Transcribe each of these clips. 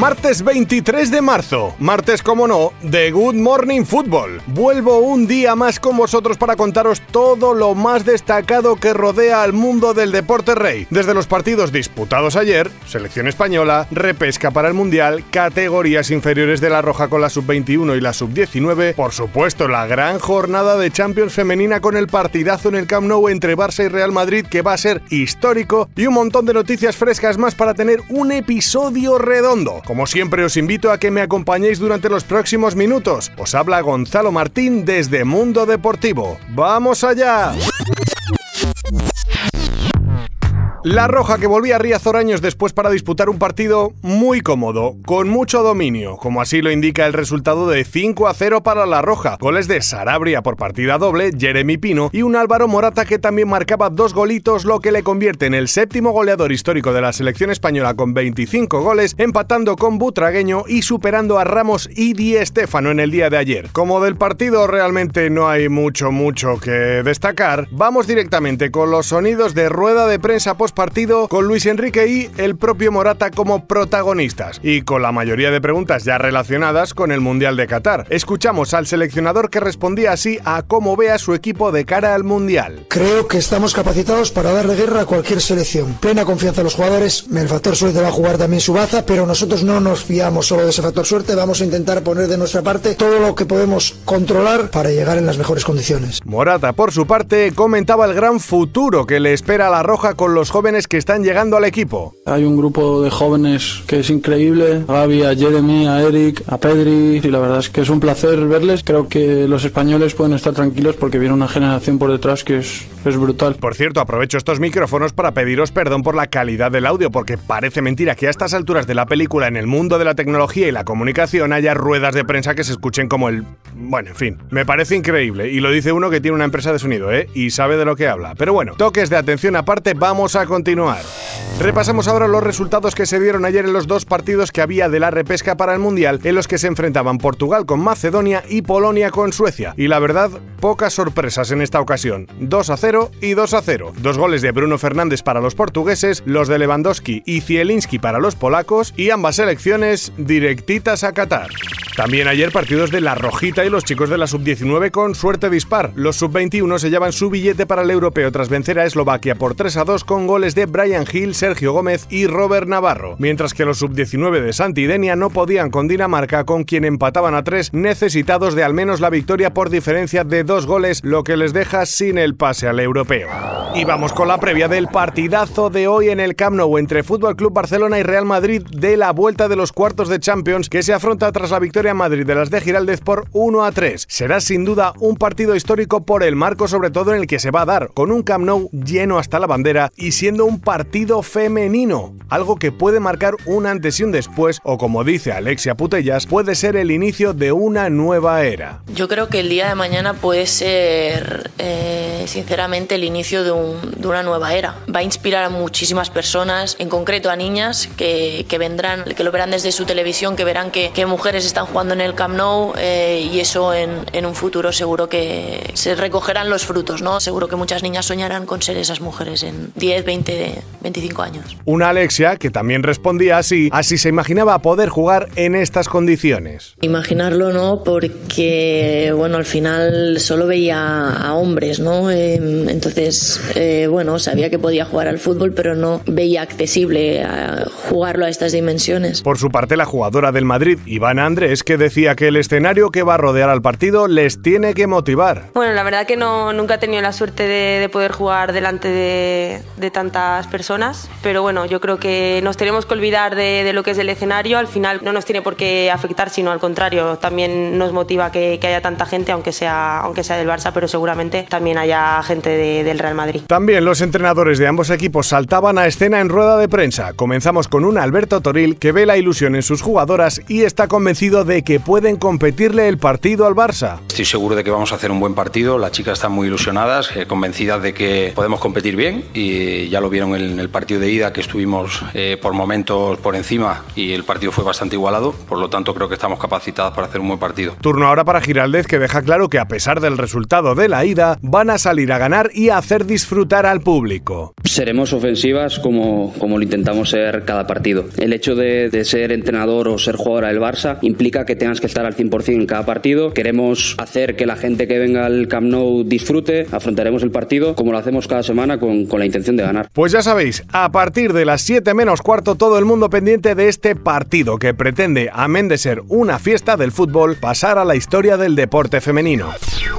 Martes 23 de marzo, martes como no, de Good Morning Football. Vuelvo un día más con vosotros para contaros todo lo más destacado que rodea al mundo del deporte rey. Desde los partidos disputados ayer, selección española, repesca para el Mundial, categorías inferiores de la Roja con la sub-21 y la sub-19, por supuesto la gran jornada de Champions femenina con el partidazo en el Camp Nou entre Barça y Real Madrid que va a ser histórico y un montón de noticias frescas más para tener un episodio redondo. Como siempre os invito a que me acompañéis durante los próximos minutos. Os habla Gonzalo Martín desde Mundo Deportivo. ¡Vamos allá! La Roja que volvía a Riazor años después para disputar un partido muy cómodo, con mucho dominio, como así lo indica el resultado de 5 a 0 para La Roja. Goles de Sarabria por partida doble, Jeremy Pino y un Álvaro Morata que también marcaba dos golitos, lo que le convierte en el séptimo goleador histórico de la selección española con 25 goles, empatando con Butragueño y superando a Ramos y Di Stéfano en el día de ayer. Como del partido realmente no hay mucho, mucho que destacar, vamos directamente con los sonidos de rueda de prensa post partido con Luis Enrique y el propio Morata como protagonistas y con la mayoría de preguntas ya relacionadas con el Mundial de Qatar. Escuchamos al seleccionador que respondía así a cómo ve a su equipo de cara al Mundial. Creo que estamos capacitados para darle guerra a cualquier selección. Plena confianza en los jugadores, el factor suerte va a jugar también su baza, pero nosotros no nos fiamos solo de ese factor suerte, vamos a intentar poner de nuestra parte todo lo que podemos controlar para llegar en las mejores condiciones. Morata, por su parte, comentaba el gran futuro que le espera a la Roja con los jóvenes que están llegando al equipo. Hay un grupo de jóvenes que es increíble, a Gaby, a Jeremy, a Eric, a Pedri, y la verdad es que es un placer verles. Creo que los españoles pueden estar tranquilos porque viene una generación por detrás que es, es brutal. Por cierto, aprovecho estos micrófonos para pediros perdón por la calidad del audio, porque parece mentira que a estas alturas de la película, en el mundo de la tecnología y la comunicación, haya ruedas de prensa que se escuchen como el... Bueno, en fin, me parece increíble, y lo dice uno que tiene una empresa de sonido, ¿eh? Y sabe de lo que habla. Pero bueno, toques de atención aparte, vamos a continuar. Repasamos ahora los resultados que se dieron ayer en los dos partidos que había de la repesca para el Mundial, en los que se enfrentaban Portugal con Macedonia y Polonia con Suecia. Y la verdad, pocas sorpresas en esta ocasión. 2 a 0 y 2 a 0. Dos goles de Bruno Fernández para los portugueses, los de Lewandowski y Zielinski para los polacos, y ambas selecciones directitas a Qatar. También ayer partidos de la Rojita y los chicos de la Sub-19 con suerte dispar. Los Sub-21 se llevan su billete para el europeo tras vencer a Eslovaquia por 3 a 2 con goles de Brian Hill, Sergio Gómez y Robert Navarro. Mientras que los Sub-19 de Santidenia no podían con Dinamarca, con quien empataban a 3, necesitados de al menos la victoria por diferencia de dos goles, lo que les deja sin el pase al europeo. Y vamos con la previa del partidazo de hoy en el Camp Nou entre Fútbol Club Barcelona y Real Madrid de la vuelta de los cuartos de Champions que se afronta tras la victoria en Madrid de las de Giraldez por 1 a 3. Será sin duda un partido histórico por el marco sobre todo en el que se va a dar, con un Camp Nou lleno hasta la bandera y siendo un partido femenino, algo que puede marcar un antes y un después o como dice Alexia Putellas, puede ser el inicio de una nueva era. Yo creo que el día de mañana puede ser eh, sinceramente el inicio de, un, de, una nueva era. Va a inspirar a muchísimas personas, en concreto a niñas que, que vendrán, que lo verán desde su televisión, que verán que, que mujeres están jugando en el Camp Nou eh, y eso en, en, un futuro seguro que se recogerán los frutos, ¿no? Seguro que muchas niñas soñarán con ser esas mujeres en 10, 20, 25 años. Una Alexia que también respondía así, así se imaginaba poder jugar en estas condiciones. Imaginarlo no, porque bueno, al final solo veía a hombres, ¿no? Eh, entonces, eh, bueno, sabía que podía jugar al fútbol, pero no veía accesible a jugarlo a estas dimensiones. Por su parte, la jugadora del Madrid, Ivana Andrés, que decía que el escenario que va a rodear al partido les tiene que motivar. Bueno, la verdad que no, nunca he tenido la suerte de, de poder jugar delante de, de, tantas personas, pero bueno, yo creo que nos tenemos que olvidar de, de, lo que es el escenario, al final no nos tiene por qué afectar, sino al contrario, también nos motiva que, que haya tanta gente, aunque sea, aunque sea del Barça, pero seguramente también haya gente del Real Madrid. Madrid. También los entrenadores de ambos equipos saltaban a escena en rueda de prensa. Comenzamos con un Alberto Toril que ve la ilusión en sus jugadoras y está convencido de que pueden competirle el partido al Barça. Estoy seguro de que vamos a hacer un buen partido, las chicas están muy ilusionadas, eh, convencidas de que podemos competir bien y ya lo vieron en el partido de ida que estuvimos eh, por momentos por encima y el partido fue bastante igualado, por lo tanto creo que estamos capacitadas para hacer un buen partido. Turno ahora para Giraldez que deja claro que a pesar del resultado de la ida, van a salir a ganar y a hacer disfrutar al público. Seremos ofensivas como, como lo intentamos ser cada partido. El hecho de, de ser entrenador o ser jugadora del Barça implica que tengas que estar al 100% en cada partido. Queremos hacer que la gente que venga al Camp Nou disfrute, afrontaremos el partido como lo hacemos cada semana con, con la intención de ganar. Pues ya sabéis, a partir de las 7 menos cuarto todo el mundo pendiente de este partido que pretende, amén de ser una fiesta del fútbol, pasar a la historia del deporte femenino.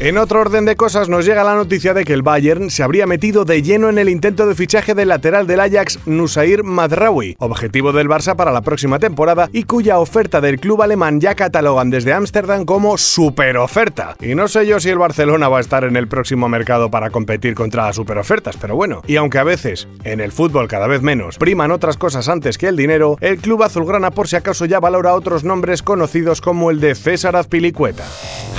En otro orden de cosas nos llega la noticia de que el Bayern se habría metido de lleno en el intento de fichaje del lateral del Ajax Nusair Madraoui, objetivo del Barça para la próxima temporada y cuya oferta del club alemán ya catalogan desde Ámsterdam como super oferta. Y no sé yo si el Barcelona va a estar en el próximo mercado para competir contra las super ofertas, pero bueno, y aunque a veces, en el fútbol cada vez menos, priman otras cosas antes que el dinero, el club azulgrana por si acaso ya valora otros nombres conocidos como el de César Azpilicueta.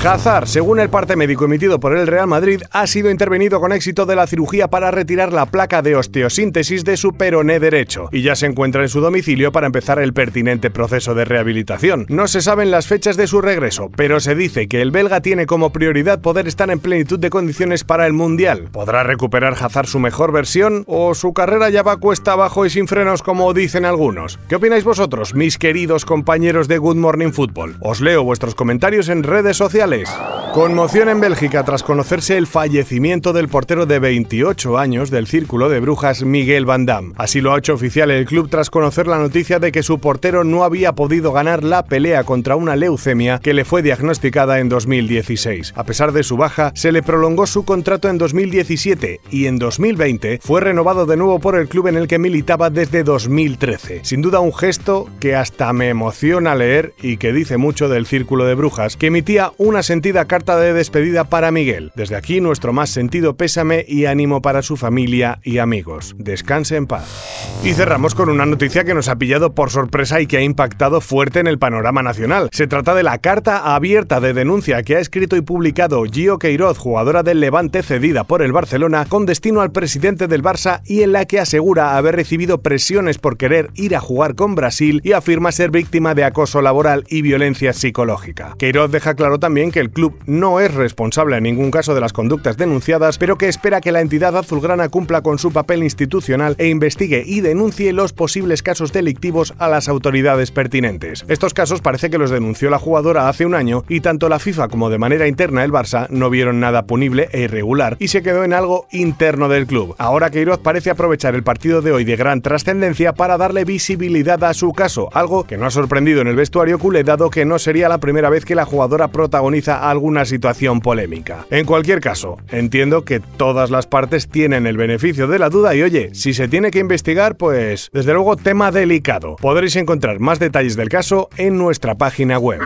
Hazard, según el parte médico emitido por el Real Madrid, ha sido intervenido con éxito de la cirugía para retirar la placa de osteosíntesis de su peroné derecho y ya se encuentra en su domicilio para empezar el pertinente proceso de rehabilitación. No se saben las fechas de su regreso, pero se dice que el belga tiene como prioridad poder estar en plenitud de condiciones para el Mundial. ¿Podrá recuperar Hazard su mejor versión o su carrera ya va cuesta abajo y sin frenos como dicen algunos? ¿Qué opináis vosotros, mis queridos compañeros de Good Morning Football? Os leo vuestros comentarios en redes sociales. Conmoción en Bélgica tras conocerse el fallecimiento del portero de 28 años del Círculo de Brujas Miguel Van Damme. Así lo ha hecho oficial el club tras conocer la noticia de que su portero no había podido ganar la pelea contra una leucemia que le fue diagnosticada en 2016. A pesar de su baja, se le prolongó su contrato en 2017 y en 2020 fue renovado de nuevo por el club en el que militaba desde 2013. Sin duda un gesto que hasta me emociona leer y que dice mucho del Círculo de Brujas, que emitía una sentida carta de despedida para Miguel. Desde aquí nuestro más sentido pésame y para su familia y amigos. Descanse en paz. Y cerramos con una noticia que nos ha pillado por sorpresa y que ha impactado fuerte en el panorama nacional. Se trata de la carta abierta de denuncia que ha escrito y publicado Gio Queiroz, jugadora del Levante cedida por el Barcelona, con destino al presidente del Barça y en la que asegura haber recibido presiones por querer ir a jugar con Brasil y afirma ser víctima de acoso laboral y violencia psicológica. Queiroz deja claro también que el club no es responsable en ningún caso de las conductas denunciadas, pero que espera que la entidad azulgrana cumpla con su papel institucional e investigue y denuncie los posibles casos delictivos a las autoridades pertinentes. Estos casos parece que los denunció la jugadora hace un año y tanto la FIFA como de manera interna el Barça no vieron nada punible e irregular y se quedó en algo interno del club. Ahora Queiroz parece aprovechar el partido de hoy de gran trascendencia para darle visibilidad a su caso, algo que no ha sorprendido en el vestuario culé dado que no sería la primera vez que la jugadora protagoniza alguna situación polémica. En cualquier caso, entiendo que todas las partes tienen el beneficio de la duda y oye, si se tiene que investigar, pues desde luego tema delicado. Podréis encontrar más detalles del caso en nuestra página web.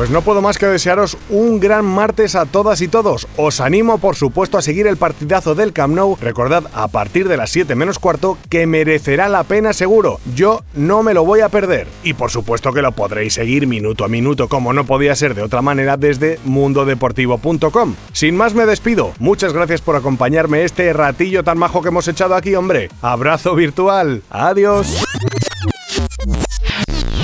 Pues no puedo más que desearos un gran martes a todas y todos. Os animo, por supuesto, a seguir el partidazo del Camp Nou. Recordad, a partir de las 7 menos cuarto, que merecerá la pena seguro. Yo no me lo voy a perder. Y por supuesto que lo podréis seguir minuto a minuto, como no podía ser de otra manera, desde mundodeportivo.com. Sin más, me despido. Muchas gracias por acompañarme este ratillo tan majo que hemos echado aquí, hombre. Abrazo virtual. Adiós.